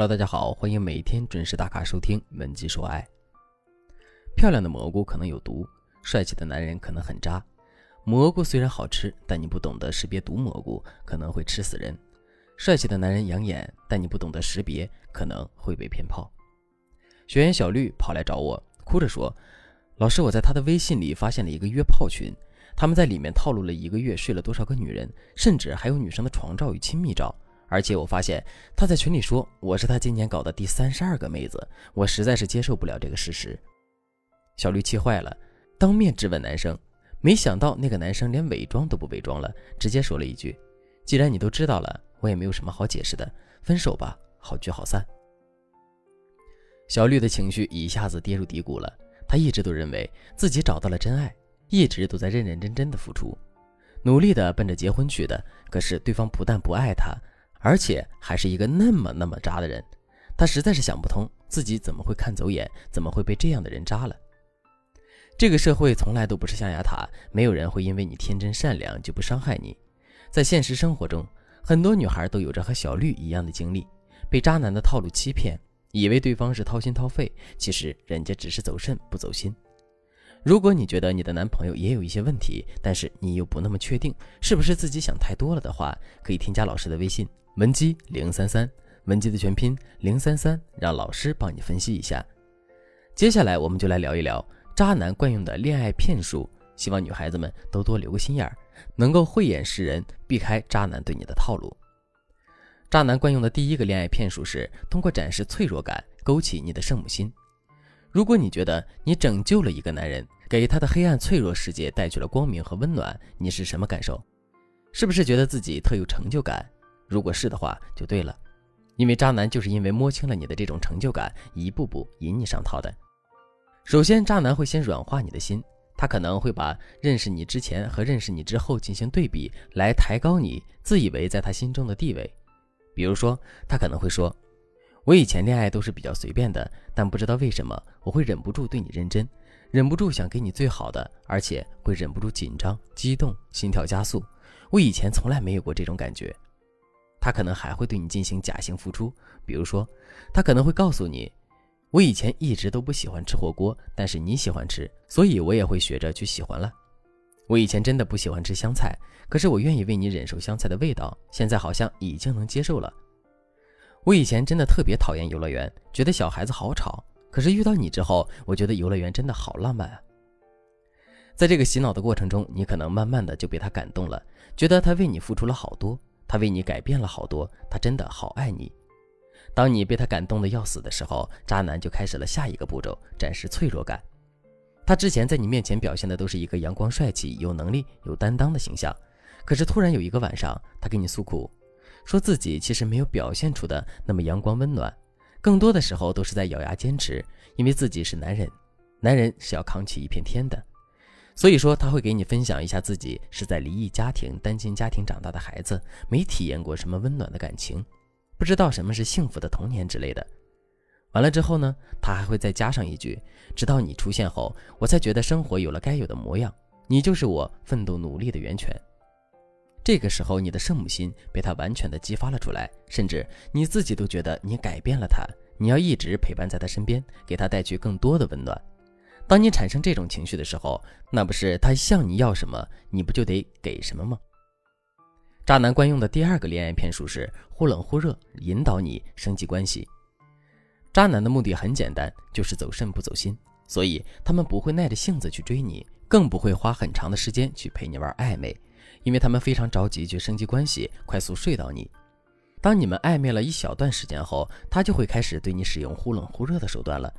Hello，大家好，欢迎每天准时打卡收听《文姬说爱》。漂亮的蘑菇可能有毒，帅气的男人可能很渣。蘑菇虽然好吃，但你不懂得识别毒蘑菇，可能会吃死人。帅气的男人养眼，但你不懂得识别，可能会被骗炮。学员小绿跑来找我，哭着说：“老师，我在他的微信里发现了一个约炮群，他们在里面套路了一个月，睡了多少个女人，甚至还有女生的床照与亲密照。”而且我发现他在群里说我是他今年搞的第三十二个妹子，我实在是接受不了这个事实。小绿气坏了，当面质问男生，没想到那个男生连伪装都不伪装了，直接说了一句：“既然你都知道了，我也没有什么好解释的，分手吧，好聚好散。”小绿的情绪一下子跌入低谷了。他一直都认为自己找到了真爱，一直都在认认真真的付出，努力的奔着结婚去的。可是对方不但不爱他。而且还是一个那么那么渣的人，他实在是想不通自己怎么会看走眼，怎么会被这样的人渣了。这个社会从来都不是象牙塔，没有人会因为你天真善良就不伤害你。在现实生活中，很多女孩都有着和小绿一样的经历，被渣男的套路欺骗，以为对方是掏心掏肺，其实人家只是走肾不走心。如果你觉得你的男朋友也有一些问题，但是你又不那么确定是不是自己想太多了的话，可以添加老师的微信。文姬零三三，文姬的全拼零三三，让老师帮你分析一下。接下来我们就来聊一聊渣男惯用的恋爱骗术，希望女孩子们都多留个心眼儿，能够慧眼识人，避开渣男对你的套路。渣男惯用的第一个恋爱骗术是通过展示脆弱感勾起你的圣母心。如果你觉得你拯救了一个男人，给他的黑暗脆弱世界带去了光明和温暖，你是什么感受？是不是觉得自己特有成就感？如果是的话，就对了，因为渣男就是因为摸清了你的这种成就感，一步步引你上套的。首先，渣男会先软化你的心，他可能会把认识你之前和认识你之后进行对比，来抬高你自以为在他心中的地位。比如说，他可能会说：“我以前恋爱都是比较随便的，但不知道为什么我会忍不住对你认真，忍不住想给你最好的，而且会忍不住紧张、激动、心跳加速。我以前从来没有过这种感觉。”他可能还会对你进行假性付出，比如说，他可能会告诉你：“我以前一直都不喜欢吃火锅，但是你喜欢吃，所以我也会学着去喜欢了。我以前真的不喜欢吃香菜，可是我愿意为你忍受香菜的味道，现在好像已经能接受了。我以前真的特别讨厌游乐园，觉得小孩子好吵，可是遇到你之后，我觉得游乐园真的好浪漫啊。”在这个洗脑的过程中，你可能慢慢的就被他感动了，觉得他为你付出了好多。他为你改变了好多，他真的好爱你。当你被他感动的要死的时候，渣男就开始了下一个步骤，展示脆弱感。他之前在你面前表现的都是一个阳光帅气、有能力、有担当的形象，可是突然有一个晚上，他给你诉苦，说自己其实没有表现出的那么阳光温暖，更多的时候都是在咬牙坚持，因为自己是男人，男人是要扛起一片天的。所以说他会给你分享一下自己是在离异家庭、单亲家庭长大的孩子，没体验过什么温暖的感情，不知道什么是幸福的童年之类的。完了之后呢，他还会再加上一句：“直到你出现后，我才觉得生活有了该有的模样，你就是我奋斗努力的源泉。”这个时候，你的圣母心被他完全的激发了出来，甚至你自己都觉得你改变了他，你要一直陪伴在他身边，给他带去更多的温暖。当你产生这种情绪的时候，那不是他向你要什么，你不就得给什么吗？渣男惯用的第二个恋爱骗术是忽冷忽热，引导你升级关系。渣男的目的很简单，就是走肾不走心，所以他们不会耐着性子去追你，更不会花很长的时间去陪你玩暧昧，因为他们非常着急去升级关系，快速睡到你。当你们暧昧了一小段时间后，他就会开始对你使用忽冷忽热的手段了。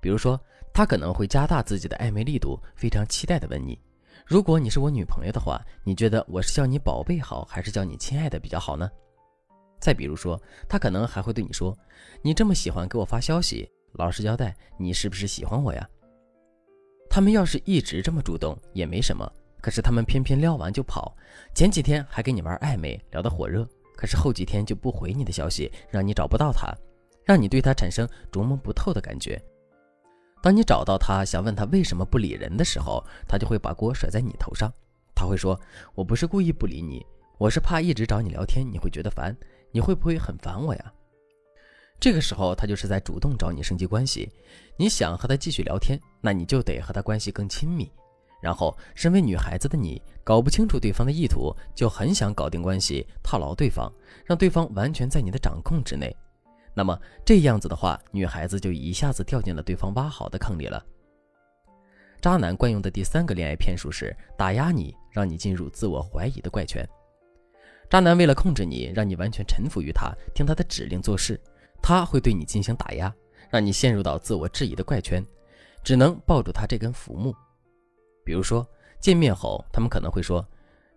比如说，他可能会加大自己的暧昧力度，非常期待的问你：“如果你是我女朋友的话，你觉得我是叫你宝贝好，还是叫你亲爱的比较好呢？”再比如说，他可能还会对你说：“你这么喜欢给我发消息，老实交代，你是不是喜欢我呀？”他们要是一直这么主动也没什么，可是他们偏偏撩完就跑，前几天还跟你玩暧昧，聊得火热，可是后几天就不回你的消息，让你找不到他，让你对他产生琢磨不透的感觉。当你找到他，想问他为什么不理人的时候，他就会把锅甩在你头上。他会说：“我不是故意不理你，我是怕一直找你聊天，你会觉得烦。你会不会很烦我呀？”这个时候他就是在主动找你升级关系。你想和他继续聊天，那你就得和他关系更亲密。然后，身为女孩子的你，搞不清楚对方的意图，就很想搞定关系，套牢对方，让对方完全在你的掌控之内。那么这样子的话，女孩子就一下子掉进了对方挖好的坑里了。渣男惯用的第三个恋爱骗术是打压你，让你进入自我怀疑的怪圈。渣男为了控制你，让你完全臣服于他，听他的指令做事，他会对你进行打压，让你陷入到自我质疑的怪圈，只能抱住他这根浮木。比如说见面后，他们可能会说：“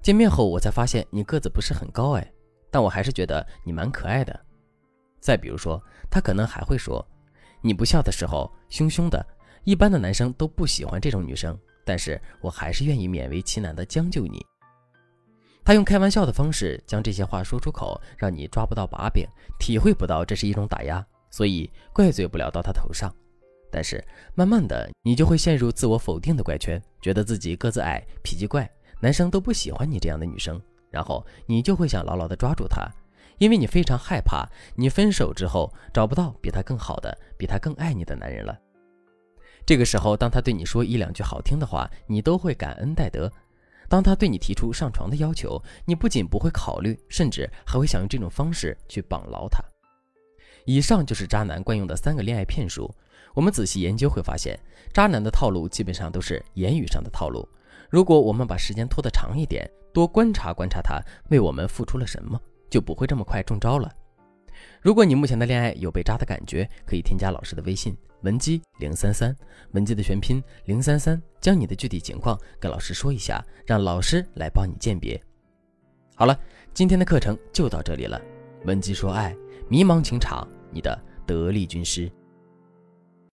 见面后我才发现你个子不是很高哎，但我还是觉得你蛮可爱的。”再比如说，他可能还会说：“你不笑的时候凶凶的，一般的男生都不喜欢这种女生，但是我还是愿意勉为其难的将就你。”他用开玩笑的方式将这些话说出口，让你抓不到把柄，体会不到这是一种打压，所以怪罪不了到他头上。但是慢慢的，你就会陷入自我否定的怪圈，觉得自己个子矮、脾气怪，男生都不喜欢你这样的女生，然后你就会想牢牢的抓住她。因为你非常害怕，你分手之后找不到比他更好的、比他更爱你的男人了。这个时候，当他对你说一两句好听的话，你都会感恩戴德；当他对你提出上床的要求，你不仅不会考虑，甚至还会想用这种方式去绑牢他。以上就是渣男惯用的三个恋爱骗术。我们仔细研究会发现，渣男的套路基本上都是言语上的套路。如果我们把时间拖得长一点，多观察观察他为我们付出了什么。就不会这么快中招了。如果你目前的恋爱有被渣的感觉，可以添加老师的微信文姬零三三，文姬的全拼零三三，将你的具体情况跟老师说一下，让老师来帮你鉴别。好了，今天的课程就到这里了。文姬说爱，迷茫情场，你的得力军师。